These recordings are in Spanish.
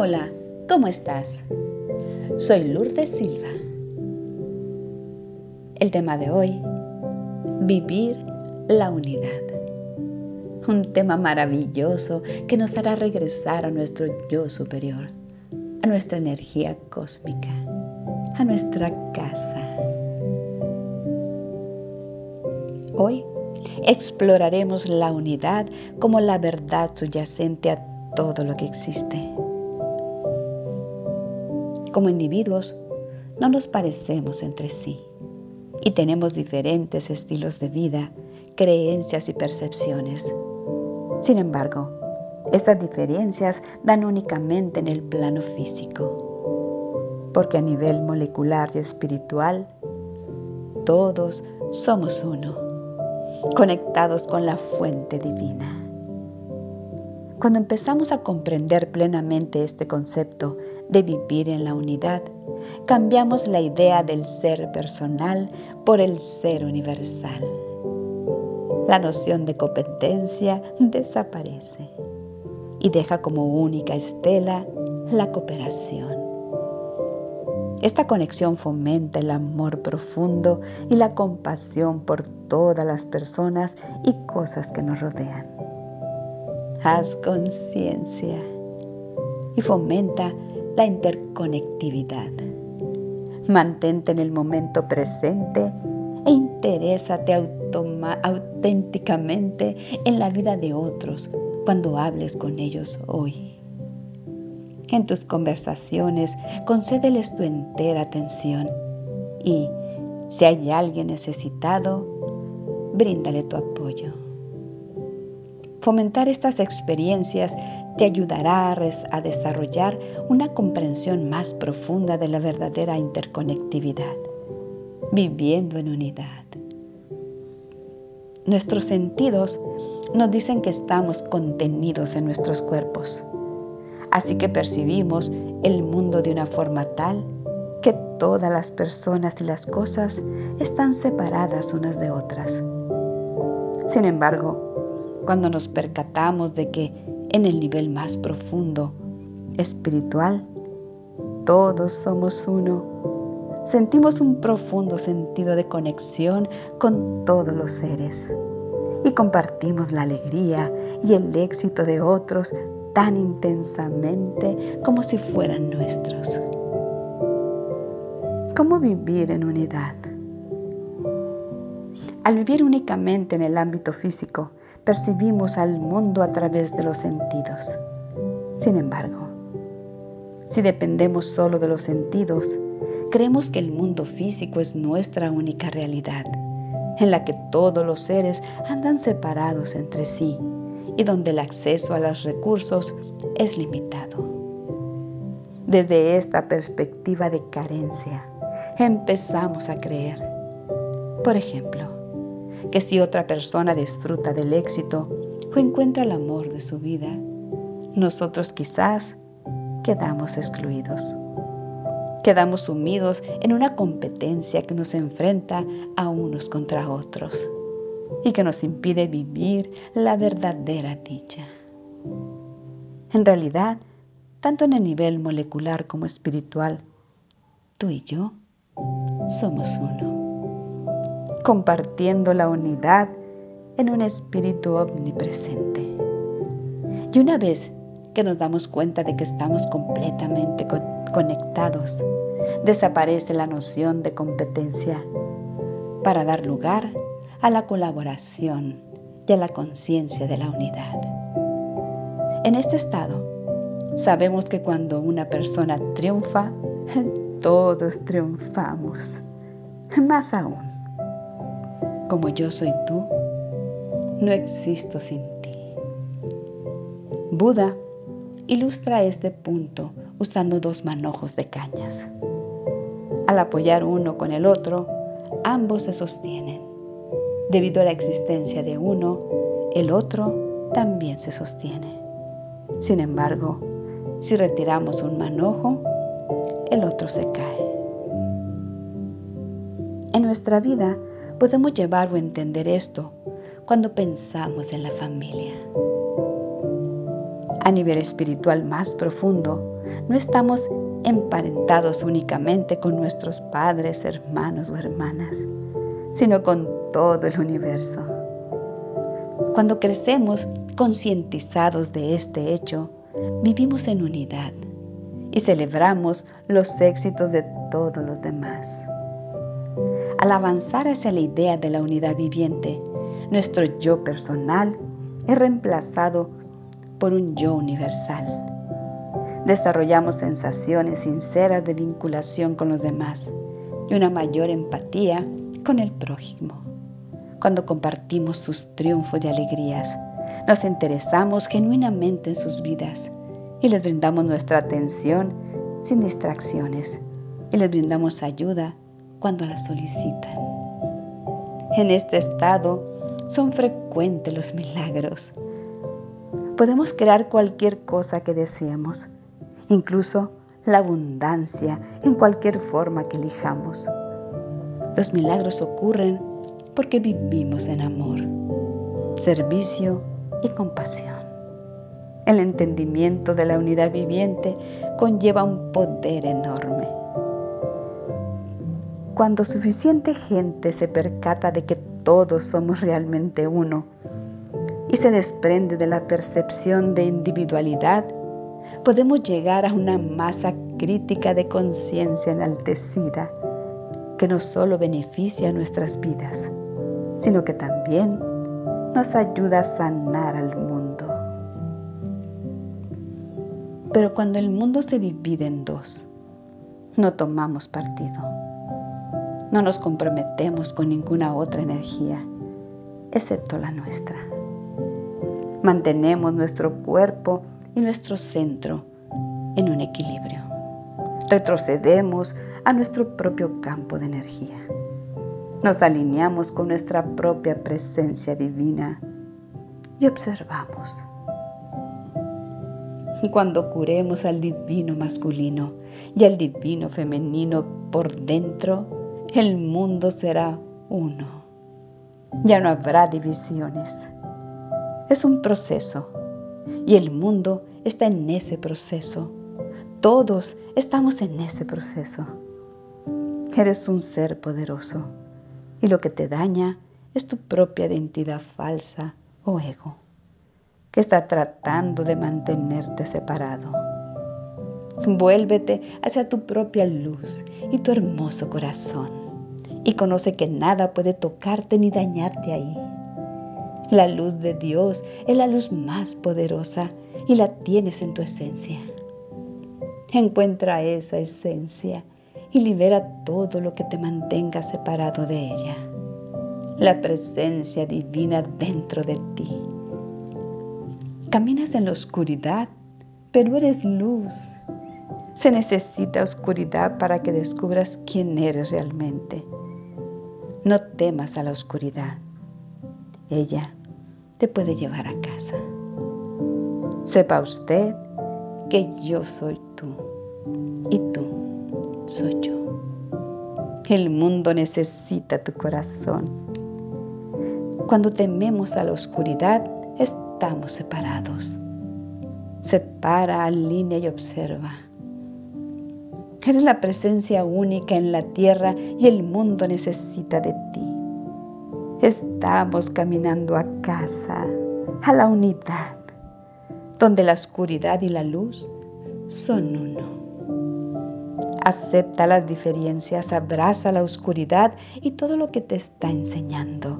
Hola, ¿cómo estás? Soy Lourdes Silva. El tema de hoy, vivir la unidad. Un tema maravilloso que nos hará regresar a nuestro yo superior, a nuestra energía cósmica, a nuestra casa. Hoy exploraremos la unidad como la verdad subyacente a todo lo que existe. Como individuos, no nos parecemos entre sí y tenemos diferentes estilos de vida, creencias y percepciones. Sin embargo, estas diferencias dan únicamente en el plano físico, porque a nivel molecular y espiritual, todos somos uno, conectados con la fuente divina. Cuando empezamos a comprender plenamente este concepto de vivir en la unidad, cambiamos la idea del ser personal por el ser universal. La noción de competencia desaparece y deja como única estela la cooperación. Esta conexión fomenta el amor profundo y la compasión por todas las personas y cosas que nos rodean haz conciencia y fomenta la interconectividad. Mantente en el momento presente e interésate auténticamente en la vida de otros cuando hables con ellos hoy. En tus conversaciones, concédeles tu entera atención y, si hay alguien necesitado, bríndale tu apoyo. Fomentar estas experiencias te ayudará a, desarrollar una comprensión más profunda de la verdadera interconectividad, viviendo en unidad. Nuestros sentidos nos dicen que estamos contenidos en nuestros cuerpos, así que percibimos el mundo de una forma tal que todas las personas y las cosas están separadas unas de otras. Sin embargo, cuando nos percatamos de que en el nivel más profundo, espiritual, todos somos uno, sentimos un profundo sentido de conexión con todos los seres y compartimos la alegría y el éxito de otros tan intensamente como si fueran nuestros. ¿Cómo vivir en unidad? Al vivir únicamente en el ámbito físico, percibimos al mundo a través de los sentidos. Sin embargo, si dependemos solo de los sentidos, creemos que el mundo físico es nuestra única realidad, en la que todos los seres andan separados entre sí y donde el acceso a los recursos es limitado. Desde esta perspectiva de carencia, empezamos a creer, por ejemplo, que si otra persona disfruta del éxito o encuentra el amor de su vida, nosotros quizás quedamos excluidos. Quedamos sumidos en una competencia que nos enfrenta a unos contra otros y que nos impide vivir la verdadera dicha. En realidad, tanto en el nivel molecular como espiritual, tú y yo somos uno compartiendo la unidad en un espíritu omnipresente. Y una vez que nos damos cuenta de que estamos completamente conectados, desaparece la noción de competencia para dar lugar a la colaboración y a la conciencia de la unidad. En este estado, sabemos que cuando una persona triunfa, todos triunfamos. Más aún, como yo soy tú, no existo sin ti. Buda ilustra este punto usando dos manojos de cañas. Al apoyar uno con el otro, ambos se sostienen. Debido a la existencia de uno, el otro también se sostiene. Sin embargo, si retiramos un manojo, el otro se cae. En nuestra vida podemos llevar o entender esto cuando pensamos en la familia. A nivel espiritual más profundo, no estamos emparentados únicamente con nuestros padres, hermanos o hermanas, sino con todo el universo. Cuando crecemos concientizados de este hecho, vivimos en unidad y celebramos los éxitos de todos los demás. Al avanzar hacia la idea de la unidad viviente, nuestro yo personal es reemplazado por un yo universal. Desarrollamos sensaciones sinceras de vinculación con los demás y una mayor empatía con el prójimo. Cuando compartimos sus triunfos y alegrías, nos interesamos genuinamente en sus vidas y les brindamos nuestra atención sin distracciones y les brindamos ayuda cuando la solicitan. En este estado son frecuentes los milagros. Podemos crear cualquier cosa que deseemos, incluso la abundancia en cualquier forma que elijamos. Los milagros ocurren porque vivimos en amor, servicio y compasión. El entendimiento de la unidad viviente conlleva un poder enorme. Cuando suficiente gente se percata de que todos somos realmente uno y se desprende de la percepción de individualidad, podemos llegar a una masa crítica de conciencia enaltecida que no solo beneficia nuestras vidas, sino que también nos ayuda a sanar al mundo. Pero cuando el mundo se divide en dos, no tomamos partido. No nos comprometemos con ninguna otra energía, excepto la nuestra. Mantenemos nuestro cuerpo y nuestro centro en un equilibrio. Retrocedemos a nuestro propio campo de energía. Nos alineamos con nuestra propia presencia divina y observamos cuando curemos al divino masculino y al divino femenino por dentro, el mundo será uno. Ya no habrá divisiones. Es un proceso y el mundo está en ese proceso. Todos estamos en ese proceso. Eres un ser poderoso y lo que te daña es tu propia identidad falsa o ego que está tratando de mantenerte separado. Vuélvete hacia tu propia luz y tu hermoso corazón y conoce que nada puede tocarte ni dañarte ahí. La luz de Dios es la luz más poderosa y la tienes en tu esencia. Encuentra esa esencia y libera todo lo que te mantenga separado de ella. La presencia divina dentro de ti Caminas en la oscuridad, pero eres luz. Se necesita oscuridad para que descubras quién eres realmente. No temas a la oscuridad. Ella te puede llevar a casa. Sepa usted que yo soy tú y tú soy yo. El mundo necesita tu corazón. Cuando tememos a la oscuridad, estamos separados. Separa, alinea y observa. Eres la presencia única en la tierra y el mundo necesita de ti. Estamos caminando a casa, a la unidad, donde la oscuridad y la luz son uno. Acepta las diferencias, abraza la oscuridad y todo lo que te está enseñando.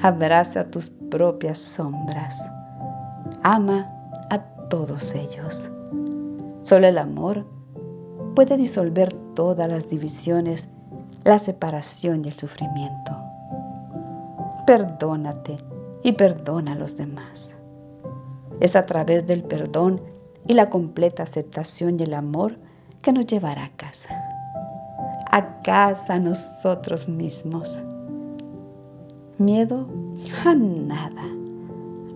Abraza tus propias sombras. Ama a todos ellos. Solo el amor puede disolver todas las divisiones, la separación y el sufrimiento. Perdónate y perdona a los demás. Es a través del perdón y la completa aceptación y el amor que nos llevará a casa. A casa nosotros mismos. Miedo a nada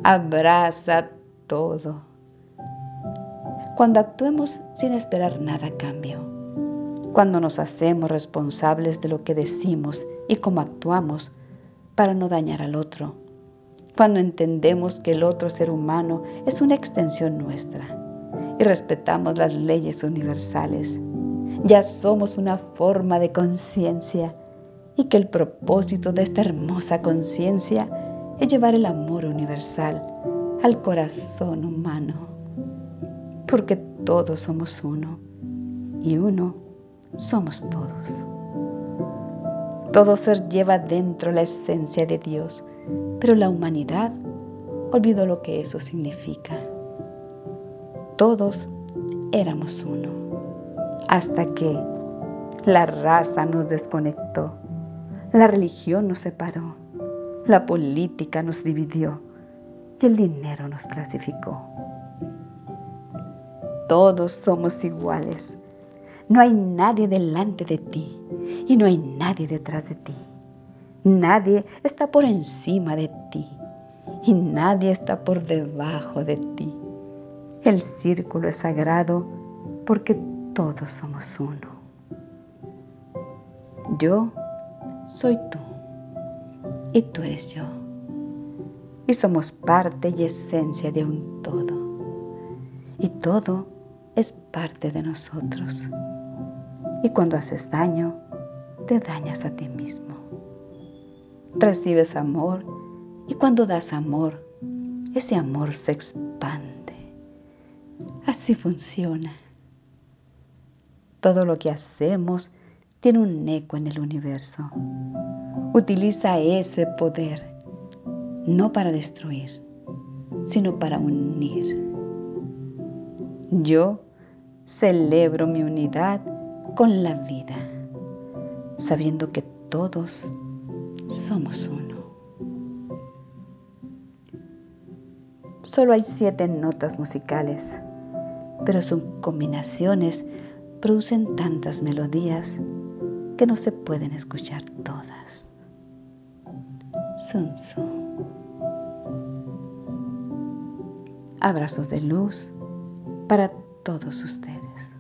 abraza todo. Cuando actuemos sin esperar nada a cambio, cuando nos hacemos responsables de lo que decimos y cómo actuamos para no dañar al otro, cuando entendemos que el otro ser humano es una extensión nuestra y respetamos las leyes universales. Ya somos una forma de conciencia y que el propósito de esta hermosa conciencia es llevar el amor universal al corazón humano. Porque todos somos uno y uno somos todos. Todo ser lleva dentro la esencia de Dios, pero la humanidad olvidó lo que eso significa. Todos éramos uno, hasta que la raza nos desconectó, la religión nos separó, la política nos dividió y el dinero nos clasificó. Todos somos iguales. No hay nadie delante de ti y no hay nadie detrás de ti. Nadie está por encima de ti y nadie está por debajo de ti. El círculo es sagrado porque todos somos uno. Yo soy tú y tú eres yo. Y somos parte y esencia de un todo. Y todo es parte de nosotros. Y cuando haces daño, te dañas a ti mismo. Recibes amor y cuando das amor, ese amor se expande. Así funciona. Todo lo que hacemos tiene un eco en el universo. Utiliza ese poder no para destruir, sino para unir. Yo celebro mi unidad con la vida, sabiendo que todos somos uno. Solo hay siete notas musicales, pero sus combinaciones producen tantas melodías que no se pueden escuchar todas. Sun Tzu. Abrazos de luz para todos ustedes.